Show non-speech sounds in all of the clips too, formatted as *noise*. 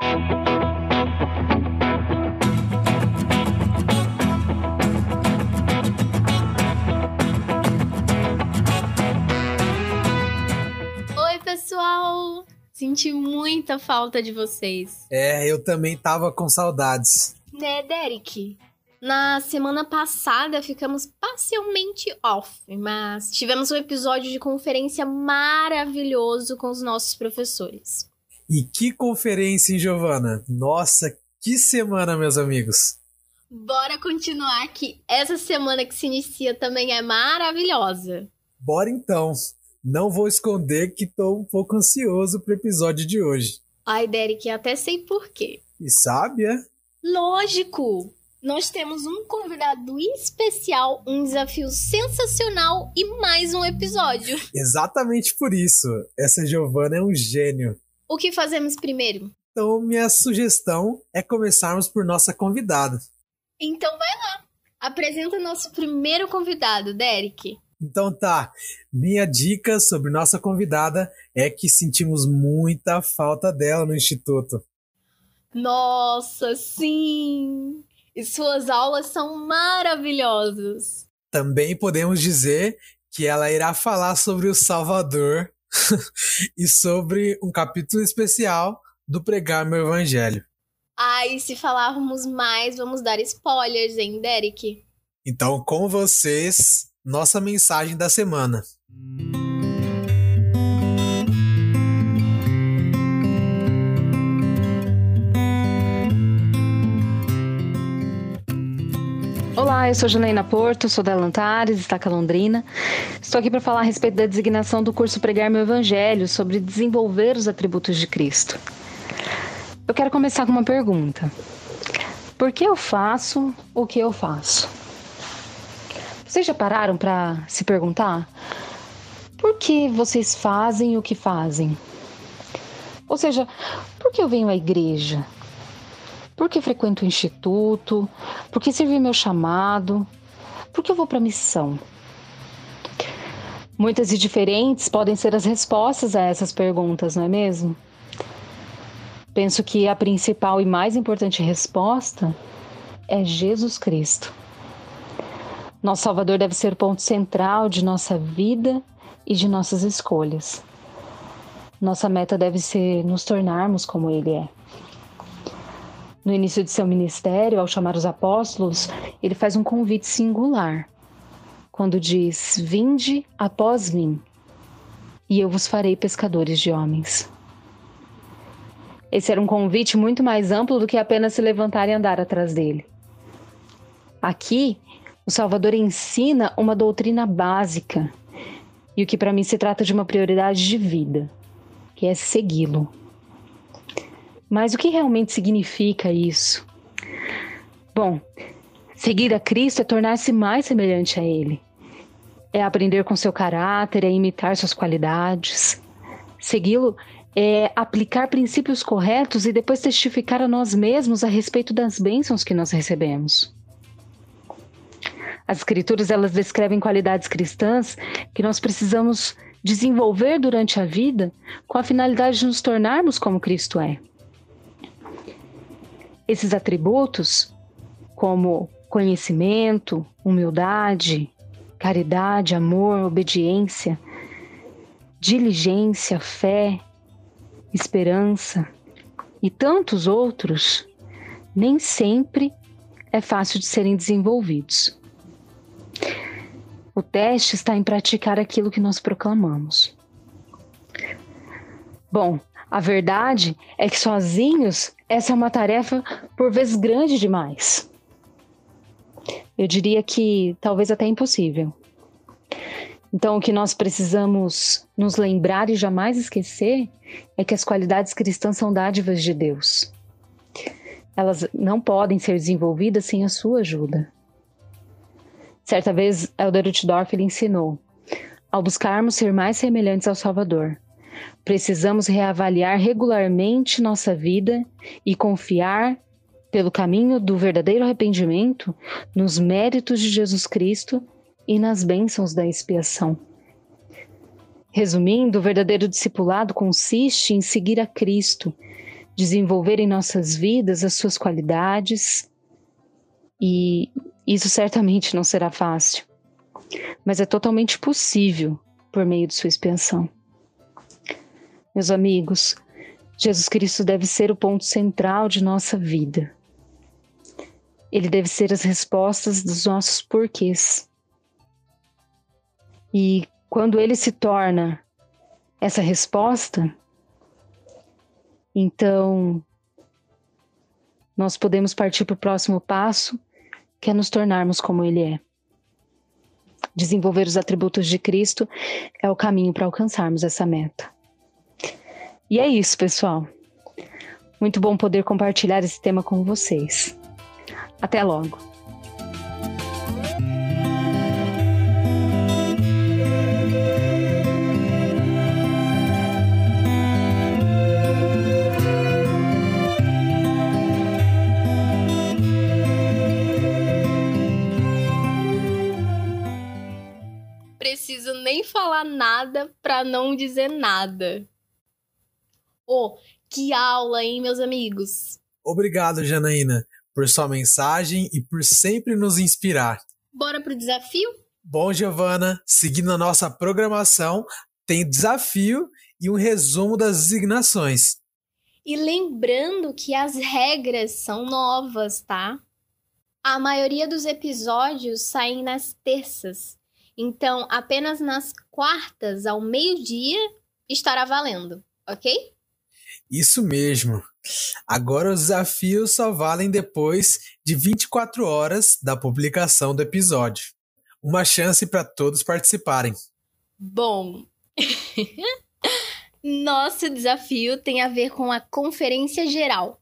Oi, pessoal! Senti muita falta de vocês. É, eu também tava com saudades. Né, Derek? Na semana passada ficamos parcialmente off, mas tivemos um episódio de conferência maravilhoso com os nossos professores. E que conferência, hein, Giovana? Nossa, que semana, meus amigos! Bora continuar que essa semana que se inicia também é maravilhosa. Bora então! Não vou esconder que tô um pouco ansioso pro episódio de hoje. Ai, Derek, até sei por quê. E sabe, é? Lógico! Nós temos um convidado especial, um desafio sensacional e mais um episódio. Exatamente por isso. Essa Giovana é um gênio. O que fazemos primeiro? Então, minha sugestão é começarmos por nossa convidada. Então vai lá. Apresenta nosso primeiro convidado, Derek. Então tá, minha dica sobre nossa convidada é que sentimos muita falta dela no instituto. Nossa, sim! E suas aulas são maravilhosas. Também podemos dizer que ela irá falar sobre o Salvador *laughs* e sobre um capítulo especial do Pregar Meu Evangelho. Ai, se falarmos mais, vamos dar spoilers, hein, Derek? Então, com vocês, nossa mensagem da semana. Olá, eu sou Janaína Porto, sou da Lantares, Estaca Londrina. Estou aqui para falar a respeito da designação do curso Pregar Meu Evangelho sobre desenvolver os atributos de Cristo. Eu quero começar com uma pergunta. Por que eu faço o que eu faço? Vocês já pararam para se perguntar? Por que vocês fazem o que fazem? Ou seja, por que eu venho à igreja? Por que frequento o instituto? Por que servi meu chamado? Por que eu vou para a missão? Muitas e diferentes podem ser as respostas a essas perguntas, não é mesmo? Penso que a principal e mais importante resposta é Jesus Cristo. Nosso Salvador deve ser o ponto central de nossa vida e de nossas escolhas. Nossa meta deve ser nos tornarmos como Ele é. No início de seu ministério, ao chamar os apóstolos, ele faz um convite singular, quando diz: Vinde após mim, e eu vos farei pescadores de homens. Esse era um convite muito mais amplo do que apenas se levantar e andar atrás dele. Aqui, o Salvador ensina uma doutrina básica e o que para mim se trata de uma prioridade de vida, que é segui-lo. Mas o que realmente significa isso? Bom, seguir a Cristo é tornar-se mais semelhante a Ele. É aprender com seu caráter, é imitar suas qualidades. Segui-lo é aplicar princípios corretos e depois testificar a nós mesmos a respeito das bênçãos que nós recebemos. As escrituras elas descrevem qualidades cristãs que nós precisamos desenvolver durante a vida com a finalidade de nos tornarmos como Cristo é. Esses atributos, como conhecimento, humildade, caridade, amor, obediência, diligência, fé, esperança e tantos outros, nem sempre é fácil de serem desenvolvidos. O teste está em praticar aquilo que nós proclamamos. Bom, a verdade é que sozinhos essa é uma tarefa por vezes grande demais. Eu diria que talvez até impossível. Então, o que nós precisamos nos lembrar e jamais esquecer é que as qualidades cristãs são dádivas de Deus. Elas não podem ser desenvolvidas sem a sua ajuda. Certa vez, Elder Utdorf ensinou: ao buscarmos ser mais semelhantes ao Salvador, Precisamos reavaliar regularmente nossa vida e confiar, pelo caminho do verdadeiro arrependimento, nos méritos de Jesus Cristo e nas bênçãos da expiação. Resumindo, o verdadeiro discipulado consiste em seguir a Cristo, desenvolver em nossas vidas as suas qualidades, e isso certamente não será fácil, mas é totalmente possível por meio de sua expiação. Meus amigos, Jesus Cristo deve ser o ponto central de nossa vida. Ele deve ser as respostas dos nossos porquês. E quando ele se torna essa resposta, então nós podemos partir para o próximo passo, que é nos tornarmos como ele é. Desenvolver os atributos de Cristo é o caminho para alcançarmos essa meta. E é isso, pessoal. Muito bom poder compartilhar esse tema com vocês. Até logo! Preciso nem falar nada para não dizer nada. Oh, que aula, hein, meus amigos? Obrigado, Janaína, por sua mensagem e por sempre nos inspirar. Bora pro desafio? Bom, Giovana, seguindo a nossa programação, tem desafio e um resumo das designações. E lembrando que as regras são novas, tá? A maioria dos episódios saem nas terças. Então, apenas nas quartas, ao meio-dia, estará valendo, ok? Isso mesmo. Agora os desafios só valem depois de 24 horas da publicação do episódio. Uma chance para todos participarem. Bom, *laughs* nosso desafio tem a ver com a conferência geral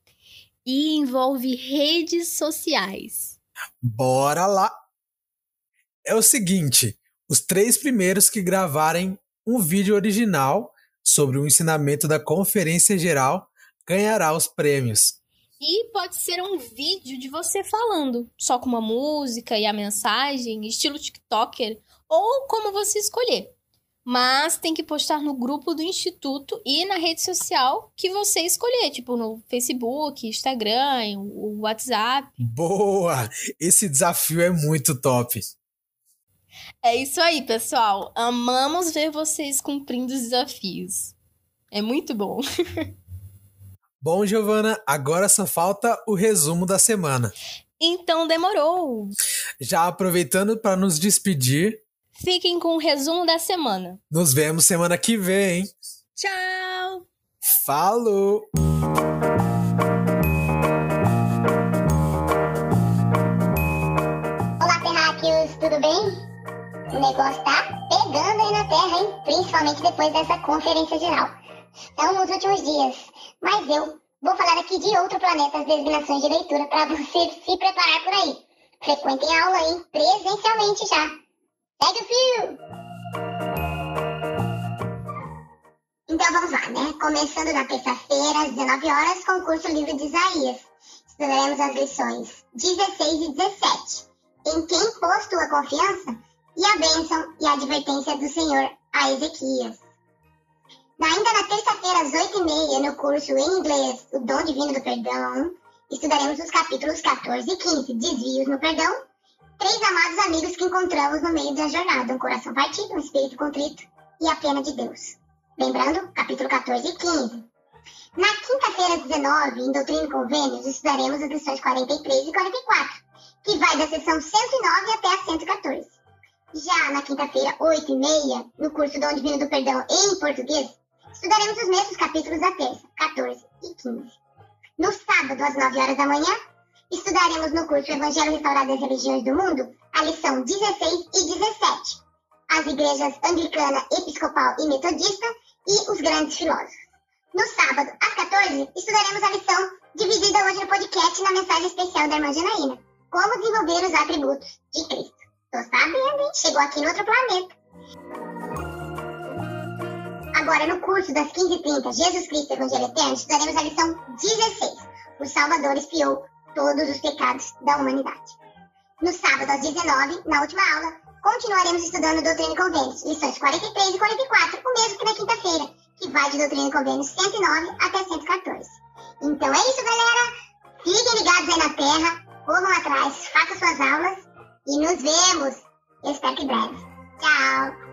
e envolve redes sociais. Bora lá! É o seguinte: os três primeiros que gravarem um vídeo original sobre o ensinamento da Conferência Geral ganhará os prêmios. E pode ser um vídeo de você falando, só com uma música e a mensagem, estilo TikToker, ou como você escolher. Mas tem que postar no grupo do instituto e na rede social que você escolher, tipo no Facebook, Instagram, o WhatsApp. Boa! Esse desafio é muito top. É isso aí, pessoal. Amamos ver vocês cumprindo os desafios. É muito bom. *laughs* bom, Giovana, agora só falta o resumo da semana. Então demorou. Já aproveitando para nos despedir, fiquem com o resumo da semana. Nos vemos semana que vem. Tchau. Falou. Terra, hein? Principalmente depois dessa conferência geral. São os últimos dias. Mas eu vou falar aqui de outro planeta, as designações de leitura, para você se preparar por aí. Frequentem aula, hein? Presencialmente já. Segue o fio! Então vamos lá, né? Começando na terça-feira, às 19 horas, concurso livro de Isaías. Estudaremos as lições 16 e 17. Em quem pôs tua confiança? E a bênção e a advertência do Senhor a Ezequias. Ainda na terça-feira, às 8h30, no curso em inglês O Dom Divino do Perdão, estudaremos os capítulos 14 e 15, Desvios no Perdão, três amados amigos que encontramos no meio da jornada, um coração partido, um espírito contrito e a pena de Deus. Lembrando, capítulo 14 e 15. Na quinta-feira, 19, em Doutrina e Convênios, estudaremos as lições 43 e 44, que vai da sessão 109 até a 114. Já na quinta-feira, 8 e meia, no curso do Divino do Perdão em português, estudaremos os mesmos capítulos da terça, 14 e 15. No sábado, às 9 horas da manhã, estudaremos no curso Evangelho Restaurado das Religiões do Mundo a lição 16 e 17, as igrejas anglicana, episcopal e metodista e os grandes filósofos. No sábado, às 14, estudaremos a lição dividida hoje no podcast na mensagem especial da irmã Janaína, como desenvolver os atributos de Cristo. Tô sabendo, hein? Chegou aqui no outro planeta. Agora, no curso das 15h30, Jesus Cristo Evangelho Eterno, estudaremos a lição 16. O Salvador espiou todos os pecados da humanidade. No sábado, às 19 na última aula, continuaremos estudando Doutrina e Convênios, lições 43 e 44, o mesmo que na quinta-feira, que vai de Doutrina e Convênios 109 até 114. Em Então é isso, galera. Fiquem ligados aí na Terra, corram atrás, façam suas aulas e nos vemos. Eu espero que breve. Tchau!